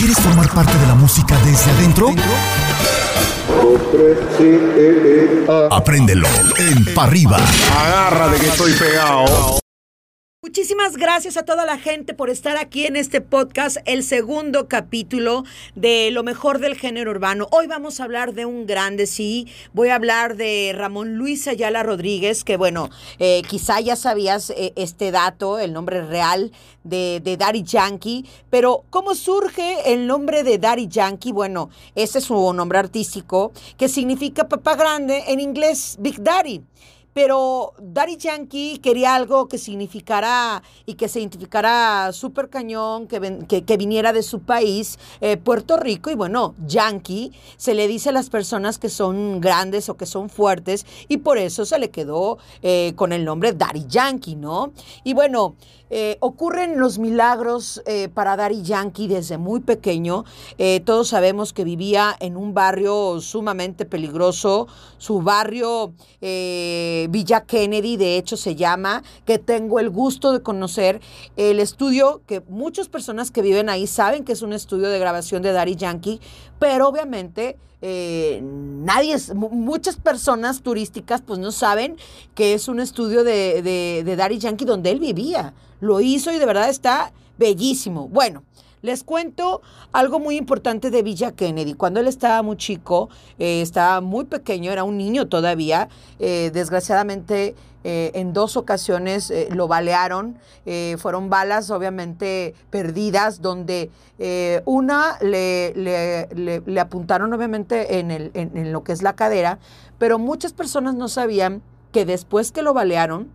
¿Quieres formar parte de la música desde adentro? Apréndelo en Pa' Arriba. Agárrate que estoy pegado. Muchísimas gracias a toda la gente por estar aquí en este podcast, el segundo capítulo de lo mejor del género urbano. Hoy vamos a hablar de un grande, sí, voy a hablar de Ramón Luis Ayala Rodríguez, que bueno, eh, quizá ya sabías eh, este dato, el nombre real de, de Daddy Yankee, pero ¿cómo surge el nombre de Daddy Yankee? Bueno, ese es su nombre artístico, que significa papá grande en inglés, Big Daddy. Pero Daddy Yankee quería algo que significara y que se identificara súper cañón, que, que, que, viniera de su país, eh, Puerto Rico. Y bueno, Yankee se le dice a las personas que son grandes o que son fuertes y por eso se le quedó eh, con el nombre Daddy Yankee, ¿no? Y bueno, eh, ocurren los milagros para Daddy Yankee desde muy pequeño. Todos sabemos que vivía en un barrio sumamente peligroso. Su barrio Villa Kennedy, de hecho, se llama, que tengo el gusto de conocer. El estudio, que muchas personas que viven ahí saben que es un estudio de grabación de Daddy Yankee, pero obviamente... Eh, nadie, muchas personas turísticas pues no saben que es un estudio de, de, de Daddy Yankee donde él vivía. Lo hizo y de verdad está bellísimo. Bueno, les cuento algo muy importante de Villa Kennedy. Cuando él estaba muy chico, eh, estaba muy pequeño, era un niño todavía. Eh, desgraciadamente, eh, en dos ocasiones lo balearon. Fueron balas, obviamente, perdidas, donde una le, apuntaron, obviamente, en lo que es la cadera, pero muchas personas no sabían que después que lo balearon,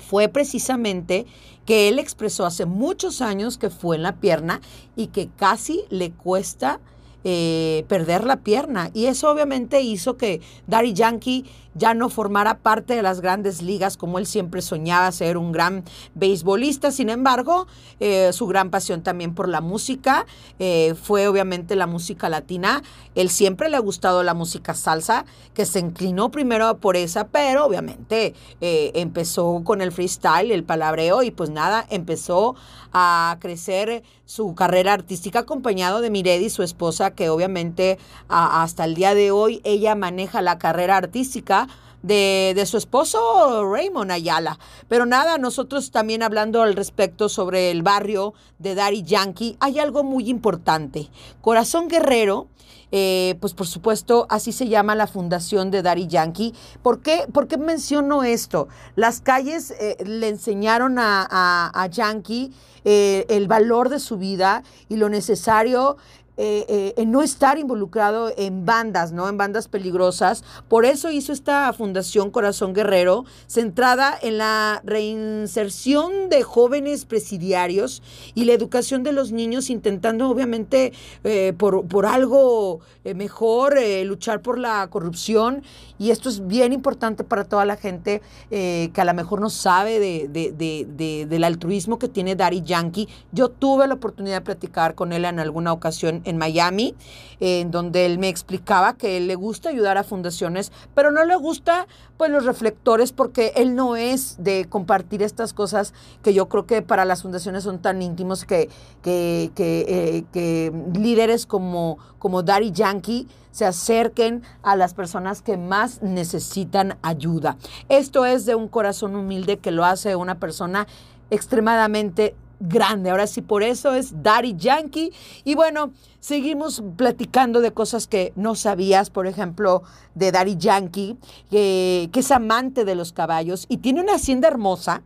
fue precisamente que él expresó hace muchos años que fue en la pierna y que casi le cuesta eh, perder la pierna. Y eso obviamente hizo que Daddy Yankee ya no formara parte de las grandes ligas como él siempre soñaba ser un gran beisbolista. Sin embargo, eh, su gran pasión también por la música eh, fue obviamente la música latina. Él siempre le ha gustado la música salsa, que se inclinó primero por esa, pero obviamente empezó con el freestyle, el palabreo y pues nada, empezó a crecer su carrera artística acompañado de Miredi, su esposa, que obviamente hasta el día de hoy ella maneja la carrera artística de, de, su esposo Raymond Ayala. Pero nada, nosotros también hablando al respecto sobre el barrio de Daddy Yankee, hay algo muy importante. Corazón Guerrero. Eh, pues por supuesto, así se llama la fundación de Daddy Yankee. ¿Por qué, ¿Por qué menciono esto? Las calles eh, le enseñaron a, a, a Yankee eh, el valor de su vida y lo necesario eh, eh, en no estar involucrado en bandas, ¿no? En bandas peligrosas. Por eso hizo esta Fundación Corazón Guerrero, centrada en la reinserción de jóvenes presidiarios y la educación de los niños, intentando obviamente eh, por, por, algo mejor, luchar por la corrupción. Y esto es bien importante para toda la gente que a lo mejor no sabe de, de, de, del altruismo que tiene Daddy Yankee. Yo tuve la oportunidad de platicar con él en alguna ocasión en Miami, en donde él me explicaba que él le gusta ayudar a fundaciones, pero no le gusta pues los reflectores porque él no es de compartir estas cosas que yo creo que para las fundaciones son tan íntimos que, que, que, eh, que líderes como, como Yankee se acerquen a las personas que más necesitan ayuda. Esto es de un corazón humilde que lo hace una persona extremadamente grande. Ahora sí, por eso es Daddy Yankee. Y bueno, seguimos platicando de cosas que no sabías, por ejemplo, de Daddy Yankee, que, es amante de los caballos y tiene una hacienda hermosa,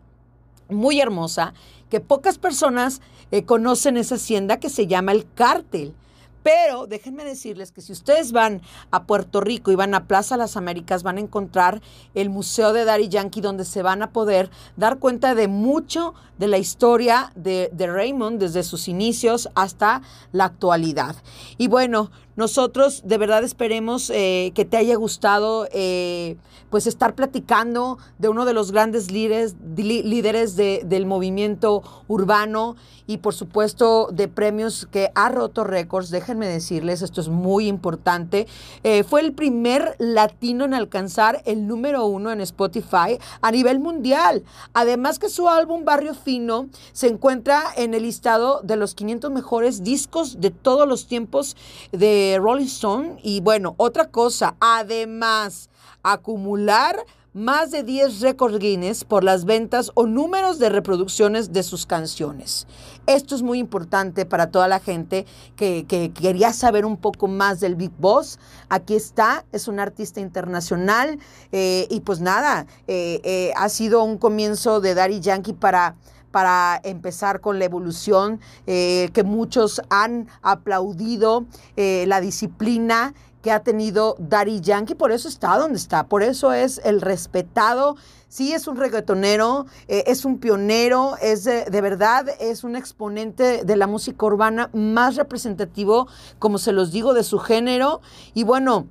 muy hermosa, que pocas personas eh, conocen esa hacienda que se llama el Cártel. Pero déjenme decirles que si ustedes van a Puerto Rico y van a Plaza Las Américas, van a encontrar el Museo de Daddy Yankee, donde se van a poder dar cuenta de mucho de la historia de, de Raymond desde sus inicios hasta la actualidad. Y bueno, nosotros de verdad esperemos eh, que te haya gustado eh, pues estar platicando de uno de los grandes líderes, líderes de, del movimiento urbano y por supuesto de premios que ha roto récords. Déjenme decirles, esto es muy importante, eh, fue el primer latino en alcanzar el número uno en Spotify a nivel mundial. Además que su álbum Barrio Fino se encuentra en el listado de los 500 mejores discos de todos los tiempos de Rolling Stone. Y bueno, otra cosa, además, acumular más de 10 récords Guinness por las ventas o números de reproducciones de sus canciones. Esto es muy importante para toda la gente que, quería saber un poco más del Big Boss. Aquí está, es un artista internacional eh, y pues nada, eh, eh, ha sido un comienzo de Daddy Yankee para para empezar con la evolución, que muchos han aplaudido la disciplina que ha tenido Daddy Yankee, por eso está donde está, por eso es el respetado. Sí, es un reggaetonero, eh, es un pionero, es de, de, verdad, es un exponente de la música urbana más representativo, como se los digo, de su género. Y bueno,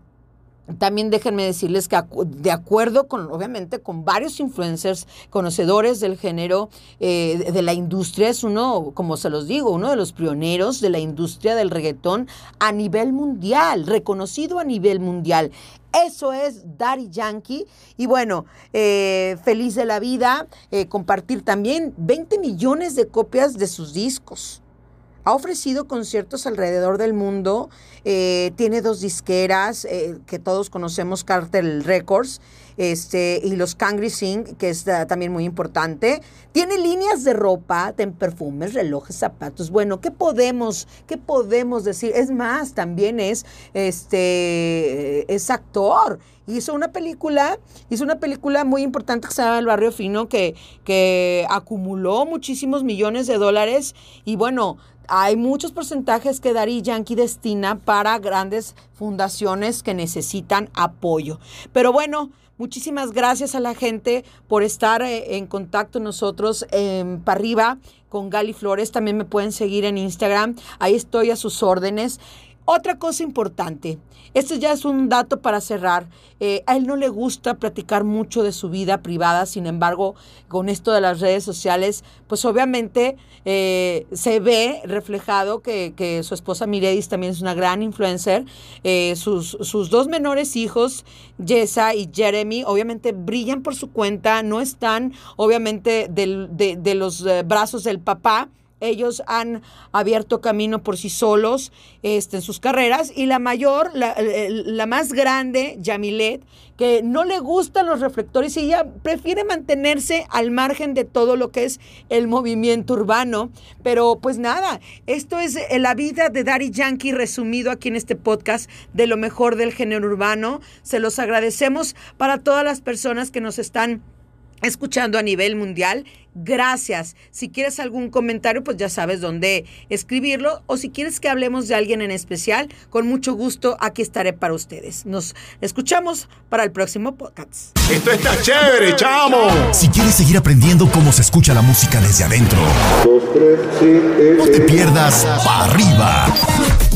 también déjenme decirles que de acuerdo con, obviamente, con varios influencers conocedores del género eh, de la industria, es uno, como se los digo, uno de los pioneros de la industria del reggaetón a nivel mundial, reconocido a nivel mundial. Eso es Daddy Yankee. Y bueno, eh, feliz de la vida, eh, compartir también 20 millones de copias de sus discos. Ha ofrecido conciertos alrededor del mundo, eh, tiene dos disqueras eh, que todos conocemos, Cartel Records, este, y los Kangri Singh, que es uh, también muy importante. Tiene líneas de ropa, ten perfumes, relojes, zapatos. Bueno, ¿qué podemos, qué podemos decir? Es más, también es, este, es actor. Hizo una película, hizo una película muy importante que se llama El Barrio Fino, que, que acumuló muchísimos millones de dólares. Y bueno, hay muchos porcentajes que Dari Yankee destina para grandes fundaciones que necesitan apoyo. Pero bueno, muchísimas gracias a la gente por estar eh, en contacto nosotros en Parriba con Gali Flores. También me pueden seguir en Instagram. Ahí estoy a sus órdenes. Otra cosa importante, esto ya es un dato para cerrar. Eh, a él no le gusta platicar mucho de su vida privada, sin embargo, con esto de las redes sociales, pues obviamente eh, se ve reflejado que, su esposa Miredis también es una gran influencer. Eh, sus, sus, dos menores hijos, Jessa y Jeremy, obviamente brillan por su cuenta, no están obviamente de, de los brazos del papá ellos han abierto camino por sí solos este, en sus carreras. Y la mayor, la, más grande, Yamilet, que no le gustan los reflectores y ella prefiere mantenerse al margen de todo lo que es el movimiento urbano. Pero pues nada, esto es eh, la vida de Daddy Yankee resumido aquí en este podcast de lo mejor del género urbano. Se los agradecemos para todas las personas que nos están escuchando a nivel mundial. Gracias. Si quieres algún comentario, pues ya sabes dónde escribirlo. O si quieres que hablemos de alguien en especial, con mucho gusto aquí estaré para ustedes. Nos escuchamos para el próximo podcast. Esto está chévere, chamo. Si quieres seguir aprendiendo cómo se escucha la música desde adentro, no te pierdas para arriba